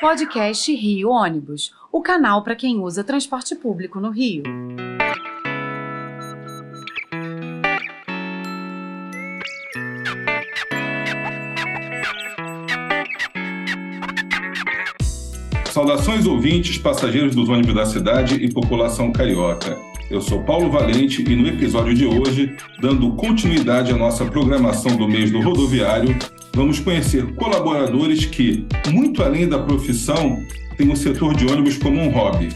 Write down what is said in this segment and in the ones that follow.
Podcast Rio Ônibus, o canal para quem usa transporte público no Rio. Saudações ouvintes, passageiros dos ônibus da cidade e população carioca. Eu sou Paulo Valente e no episódio de hoje, dando continuidade à nossa programação do mês do rodoviário, vamos conhecer colaboradores que, muito além da profissão, têm o setor de ônibus como um hobby.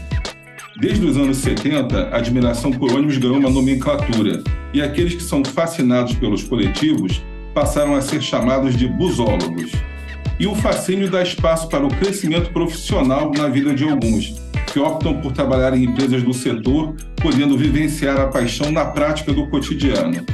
Desde os anos 70, a admiração por ônibus ganhou uma nomenclatura, e aqueles que são fascinados pelos coletivos passaram a ser chamados de busólogos. E o fascínio dá espaço para o crescimento profissional na vida de alguns, que optam por trabalhar em empresas do setor, podendo vivenciar a paixão na prática do cotidiano.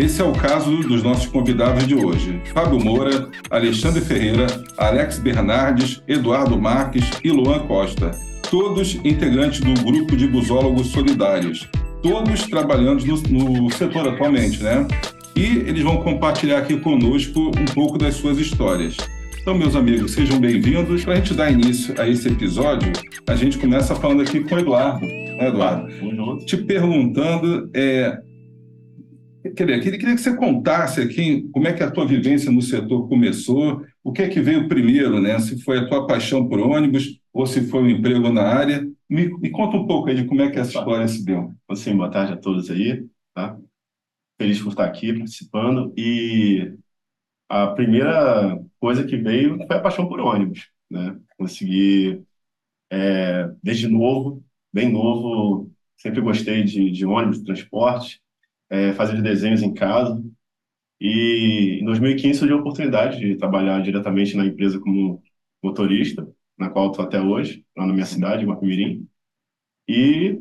Esse é o caso dos nossos convidados de hoje: Fábio Moura, Alexandre Ferreira, Alex Bernardes, Eduardo Marques e Luan Costa, todos integrantes do grupo de busólogos solidários, todos trabalhando no, no setor atualmente, né? E eles vão compartilhar aqui conosco um pouco das suas histórias. Então, meus amigos, sejam bem-vindos. Para a gente dar início a esse episódio, a gente começa falando aqui com o Eduardo. Né, Eduardo? Te perguntando, é, queria, queria que você contasse aqui como é que a tua vivência no setor começou, o que é que veio primeiro, né? Se foi a tua paixão por ônibus ou se foi um emprego na área. Me, me conta um pouco aí de como é que essa história se deu. Sim, boa tarde a todos aí, tá? Feliz por estar aqui participando e a primeira coisa que veio foi a paixão por ônibus, né? Consegui, é, desde novo, bem novo, sempre gostei de, de ônibus, de transporte, é, fazer desenhos em casa. E em 2015 surgiu a oportunidade de trabalhar diretamente na empresa como motorista, na qual estou até hoje, lá na minha cidade, Guapimirim. E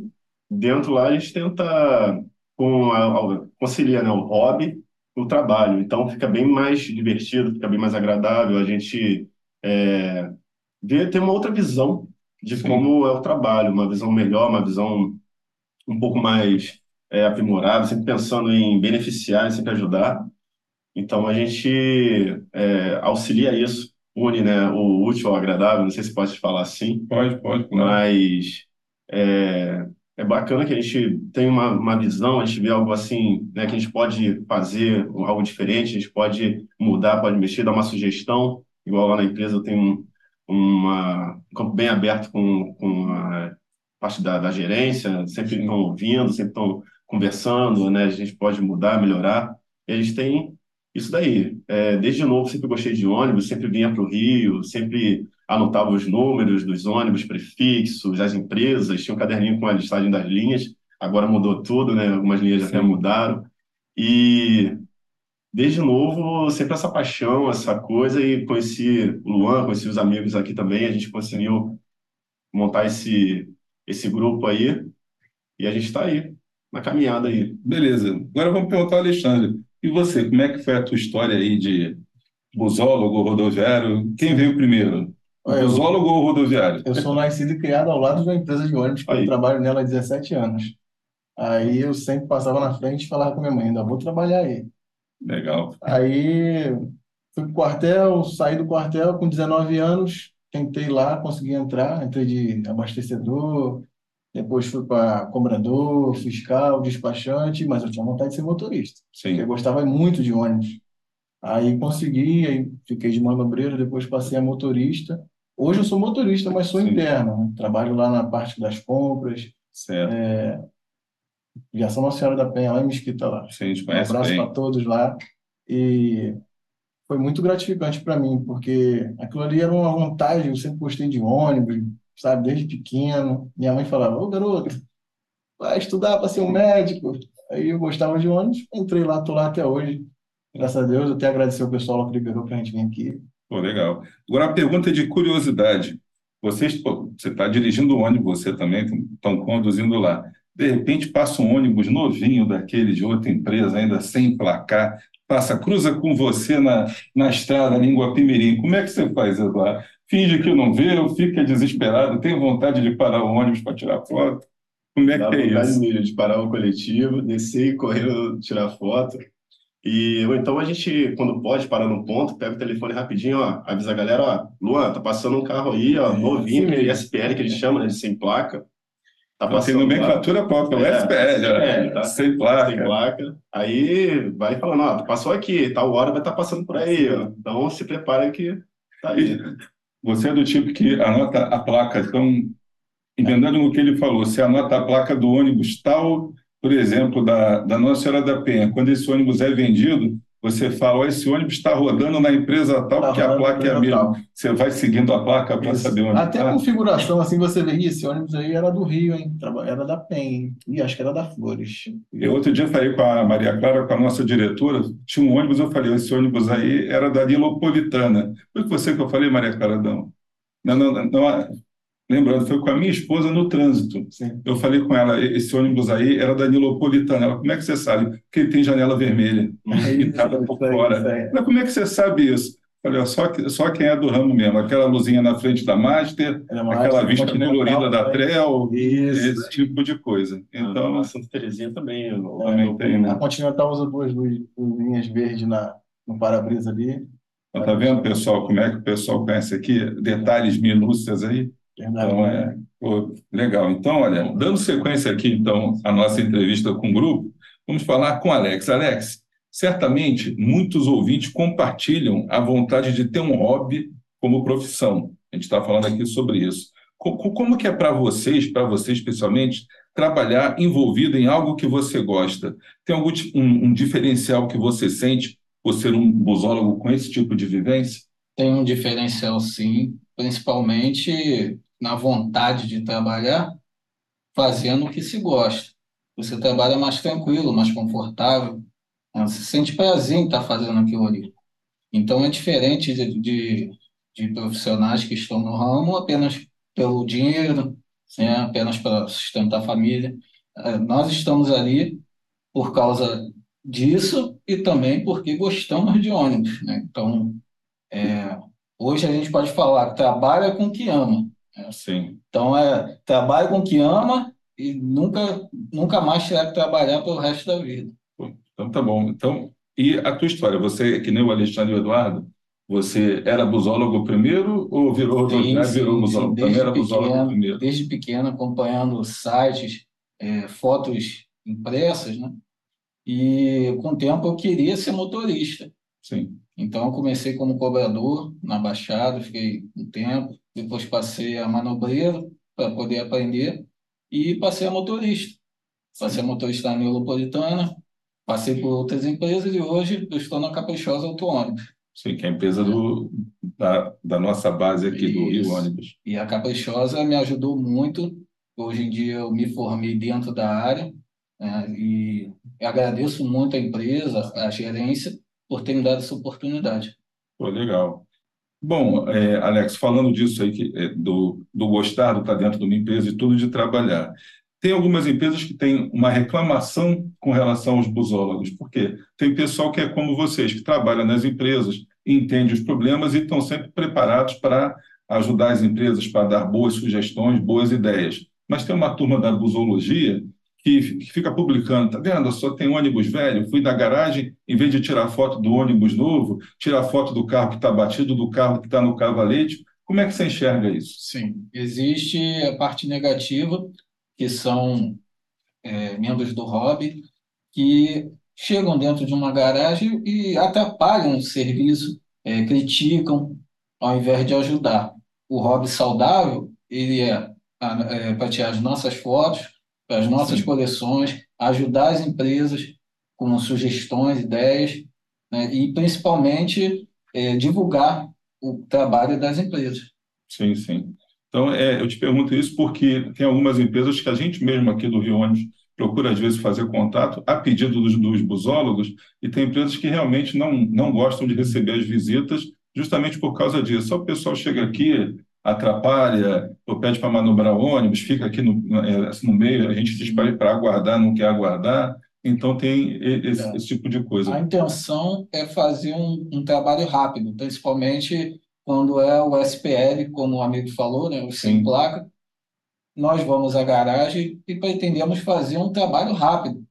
dentro lá a gente tenta com a, conciliar né, o hobby o trabalho. Então fica bem mais divertido, fica bem mais agradável. A gente é, vê, tem uma outra visão de Sim. como é o trabalho, uma visão melhor, uma visão um pouco mais é, aprimorada, sempre pensando em beneficiar, sempre ajudar. Então a gente é, auxilia isso, une né, o útil ao agradável, não sei se pode falar assim. Pode, pode. Mas é, é bacana que a gente tem uma, uma visão, a gente vê algo assim, né, que a gente pode fazer algo diferente, a gente pode mudar, pode mexer, dar uma sugestão, igual lá na empresa eu tenho um, uma, um campo bem aberto com, com a parte da, da gerência, sempre estão ouvindo, sempre estão conversando, né, a gente pode mudar, melhorar, e a gente tem isso daí. É, desde novo sempre gostei de ônibus, sempre vinha para o Rio, sempre anotava os números dos ônibus, prefixos, as empresas, tinha um caderninho com a listagem das linhas, agora mudou tudo, né? Algumas linhas Sim. até mudaram. E desde novo, sempre essa paixão, essa coisa, e conheci o Luan, conheci os amigos aqui também, a gente conseguiu montar esse, esse grupo aí, e a gente está aí, na caminhada aí. Beleza. Agora vamos perguntar ao Alexandre. E você, como é que foi a tua história aí de busólogo, rodoviário? Quem veio primeiro? Busólogo ou rodoviário? Eu sou nascido e criado ao lado de uma empresa de ônibus, que eu trabalho nela há 17 anos. Aí eu sempre passava na frente e falava com minha mãe, ainda vou trabalhar aí. Legal. Aí fui pro quartel, saí do quartel com 19 anos, tentei lá, consegui entrar, entrei de abastecedor, depois fui para cobrador, fiscal, despachante, mas eu tinha vontade de ser motorista. Sim. Eu gostava muito de ônibus. Aí consegui, aí fiquei de manobreiro, depois passei a motorista. Hoje eu sou motorista, mas sou Sim. interno. Né? Trabalho lá na parte das compras. Certo. É, Viação Nossa Senhora da Penha, lá em Mesquita. Lá. Sim, um abraço para todos lá. E foi muito gratificante para mim, porque aquilo ali era uma vontade. Eu sempre gostei de ônibus, sabe, desde pequeno. Minha mãe falava: Ô garoto, vai estudar para ser um médico. Aí eu gostava de ônibus, entrei lá, estou lá até hoje. Graças a Deus, eu até agradecer o pessoal que liberou para a gente vir aqui. Pô, legal. Agora, a pergunta de curiosidade. Você está dirigindo o ônibus, você também estão conduzindo lá. De repente passa um ônibus novinho daquele de outra empresa, ainda sem placar, passa, cruza com você na, na estrada, em Guapimirim. Como é que você faz, Eduardo? Finge que não vê, fica desesperado, tem vontade de parar o ônibus para tirar foto? Como é Dá que é isso? de parar o coletivo, descer e correr tirar foto. E, ou então a gente, quando pode, para no ponto, pega o telefone rapidinho, ó, avisa a galera, ó, Luan, tá passando um carro aí, ó, novinho, aquele SPL que eles chamam, né, de sem placa. Tá Então, tem nomenclatura própria, o É, SPL, SPL, ó, tá? sem placa. sem placa. Aí vai falando, ó, passou aqui, tal hora vai estar passando por aí, ó. Então se prepara que tá aí. Você é do tipo que anota a placa, então, emendando no que ele falou, você anota a placa do ônibus tal, por exemplo, da, da Nossa Senhora da Penha, quando esse ônibus é vendido, você fala, esse ônibus está rodando na empresa tal, Tá porque a placa é a mesma. tal. Você vai seguindo a placa para saber onde Até a está. configuração, assim, você vê, "Ih, esse ônibus aí era do Rio, hein? Era da PEN? Ih, acho que era da Flores. Eu outro dia falei com a Maria Clara, com a nossa diretora, tinha um ônibus, eu falei, esse ônibus aí era da Nilopolitana. Foi você que eu falei, Maria Clara? Não. Não, não, não, não, lembrando, foi com a minha esposa no trânsito. Sim. Eu falei com ela, esse ônibus aí era da Nilopolitana. Ela, como é que você sabe? Porque ele tem janela vermelha e estava por Isso fora. isso aí. Mas como é que você sabe isso? Eu Falei, ó, só, que- só quem é do ramo mesmo. Aquela luzinha na frente da Master, Era mais aquela vista colorida da também. Trel, Isso. esse tipo de coisa. Então, Então, a Santa Terezinha também. também tem, né? A Continental usa duas luz- luzinhas verdes na, no para-brisa ali. Então, tá vendo, pessoal, como é que o pessoal conhece aqui? Detalhes, minúcias aí. Verdade. Então, é pô, legal. Então, olha, dando sequência aqui, então, à nossa entrevista com o grupo, vamos falar com Alex. Alex, certamente muitos ouvintes compartilham a vontade de ter um hobby como profissão. A gente está falando aqui sobre isso. Co- co- Como que é para vocês, para você especialmente, trabalhar envolvido em algo que você gosta? Tem algum um, um diferencial que você sente por ser um busólogo com esse tipo de vivência? Tem um diferencial, sim, principalmente na vontade de trabalhar, fazendo o que se gosta. Você trabalha mais tranquilo, mais confortável, né? você sente prazer em estar fazendo aquilo ali. Então é diferente de, de, de profissionais que estão no ramo apenas pelo dinheiro, né? Apenas para sustentar a família. Eh, Nós estamos ali por causa disso e também porque gostamos de ônibus, né? Então, é, hoje a gente pode falar, trabalha com o que ama. Sim. Então, é, trabalha com o que ama e nunca, nunca mais terá que trabalhar pelo resto da vida. Então tá bom. Então, e a tua história? Você, é que nem o Alexandre e o Eduardo, você era busólogo primeiro ou virou, Sim, né, sim, virou sim, busólogo? Também desde era busólogo pequeno. primeiro. Desde pequeno, acompanhando sites, é, fotos impressas, né? E com o tempo eu queria ser motorista. Sim. Então, eu comecei como cobrador na Baixada, fiquei um tempo, depois passei a manobreiro para poder aprender e passei a motorista. Passei a motorista na Neolopolitana, passei por outras empresas e hoje eu estou na Caprichosa Auto Ônibus. Sim, que é a empresa do, da, da nossa base aqui do Rio Isso. Ônibus. E a Caprichosa me ajudou muito. Hoje em dia eu me formei dentro da área né, e agradeço muito a empresa, a gerência, por ter me dado essa oportunidade. Pô, legal. Bom, é, Alex, falando disso aí, que, é, do, do gostar do estar dentro de uma empresa e tudo de trabalhar, tem algumas empresas que têm uma reclamação com relação aos busólogos, porque tem pessoal que é como vocês, que trabalha nas empresas, entende os problemas e estão sempre preparados para ajudar as empresas, para dar boas sugestões, boas ideias. Mas tem uma turma da busologia que, que fica publicando, tá vendo? Só tem ônibus velho, fui na garagem, em vez de tirar foto do ônibus novo, tirar foto do carro que está batido, do carro que está no cavalete. Como é que você enxerga isso? Sim, existe a parte negativa, que são é, membros do hobby, que chegam dentro de uma garagem e atrapalham o serviço, é, criticam, ao invés de ajudar. O hobby saudável, ele é, é tirar as nossas fotos, para as nossas Sim. coleções, ajudar as empresas com sugestões, ideias, né, e principalmente é, divulgar o trabalho das empresas. Sim, sim. Então, é, eu te pergunto isso porque tem algumas empresas que a gente mesmo aqui do Rio Ônibus procura, às vezes, fazer contato a pedido dos, dos busólogos, e tem empresas que realmente não, não gostam de receber as visitas justamente por causa disso. Só o pessoal chega aqui, atrapalha, ou pede para manobrar o ônibus, fica aqui no, é, no meio, a gente diz para aguardar, não quer aguardar. Então, tem esse, É. esse tipo de coisa. A intenção é fazer um, um trabalho rápido, principalmente quando é o SPL, como o amigo falou, né, o sem placa. Nós vamos à garagem e pretendemos fazer um trabalho rápido.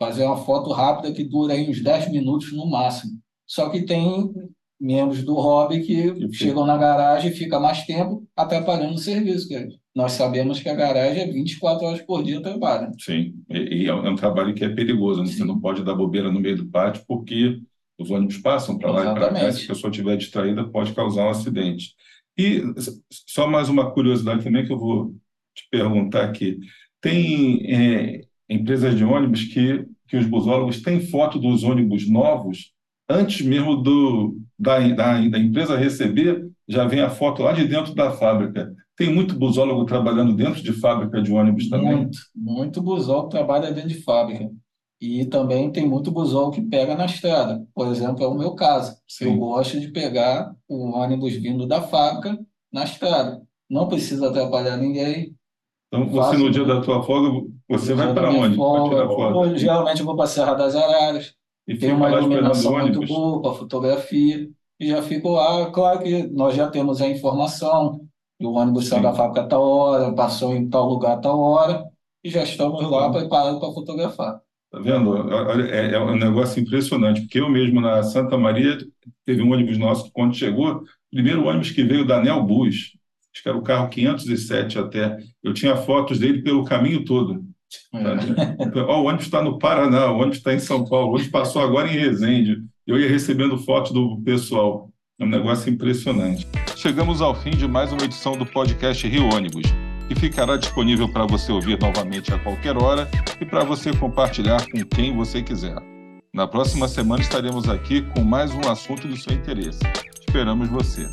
fazer uma foto rápida que dura aí uns 10 minutos no máximo. Só que tem membros do hobby que chegam na garagem e ficam mais tempo atrapalhando o serviço. Que nós sabemos que a garagem é 24 horas por dia trabalho. Sim, e, e é um é trabalho que é perigoso, né? Você não pode dar bobeira no meio do pátio porque os ônibus passam para lá e para cá, Exatamente. se a pessoa estiver distraída pode causar um acidente. E só mais uma curiosidade também que eu vou te perguntar aqui. Tem é, empresas de ônibus que, que os busólogos têm foto dos ônibus novos antes mesmo do, da, da, da empresa receber, já vem a foto lá de dentro da fábrica. Tem muito busólogo trabalhando dentro de fábrica de ônibus também? Muito, muito busol que trabalha dentro de fábrica. E também tem muito busol que pega na estrada. Por exemplo, é o meu caso. Eu Sim. gosto de pegar o ônibus vindo da fábrica na estrada. Não precisa atrapalhar ninguém. Então, você no dia da tua folga, você vai para onde? Folga, ou geralmente eu vou para a Serra das Araras. E Tem uma iluminação muito ônibus? boa para fotografia. E já fico lá. Claro que nós já temos a informação. que O ônibus saiu da fábrica a tal hora, passou em tal lugar a tal hora. E já estamos lá preparados para fotografar. Tá vendo? Olha, É, é um negócio impressionante, porque eu mesmo na Santa Maria teve um ônibus nosso que quando chegou, primeiro ônibus que veio da Nel Bus, acho que era o carro 507 até, eu tinha fotos dele pelo caminho todo. É. Ó, o ônibus está no Paraná, o ônibus está em São Paulo, o ônibus passou agora em Resende. Eu ia recebendo fotos do pessoal. É um negócio impressionante. Chegamos ao fim de mais uma edição do podcast Rio Ônibus, que ficará disponível para você ouvir novamente a qualquer hora e para você compartilhar com quem você quiser. Na próxima semana estaremos aqui com mais um assunto do seu interesse. Esperamos você.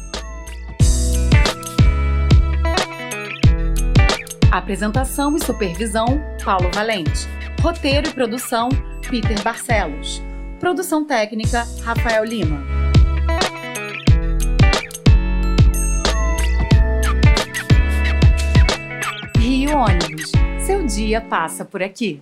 Apresentação e supervisão: Paulo Valente. Roteiro e produção: Peter Barcelos. Produção técnica: Rafael Lima. Rio Ônibus. Seu dia passa por aqui.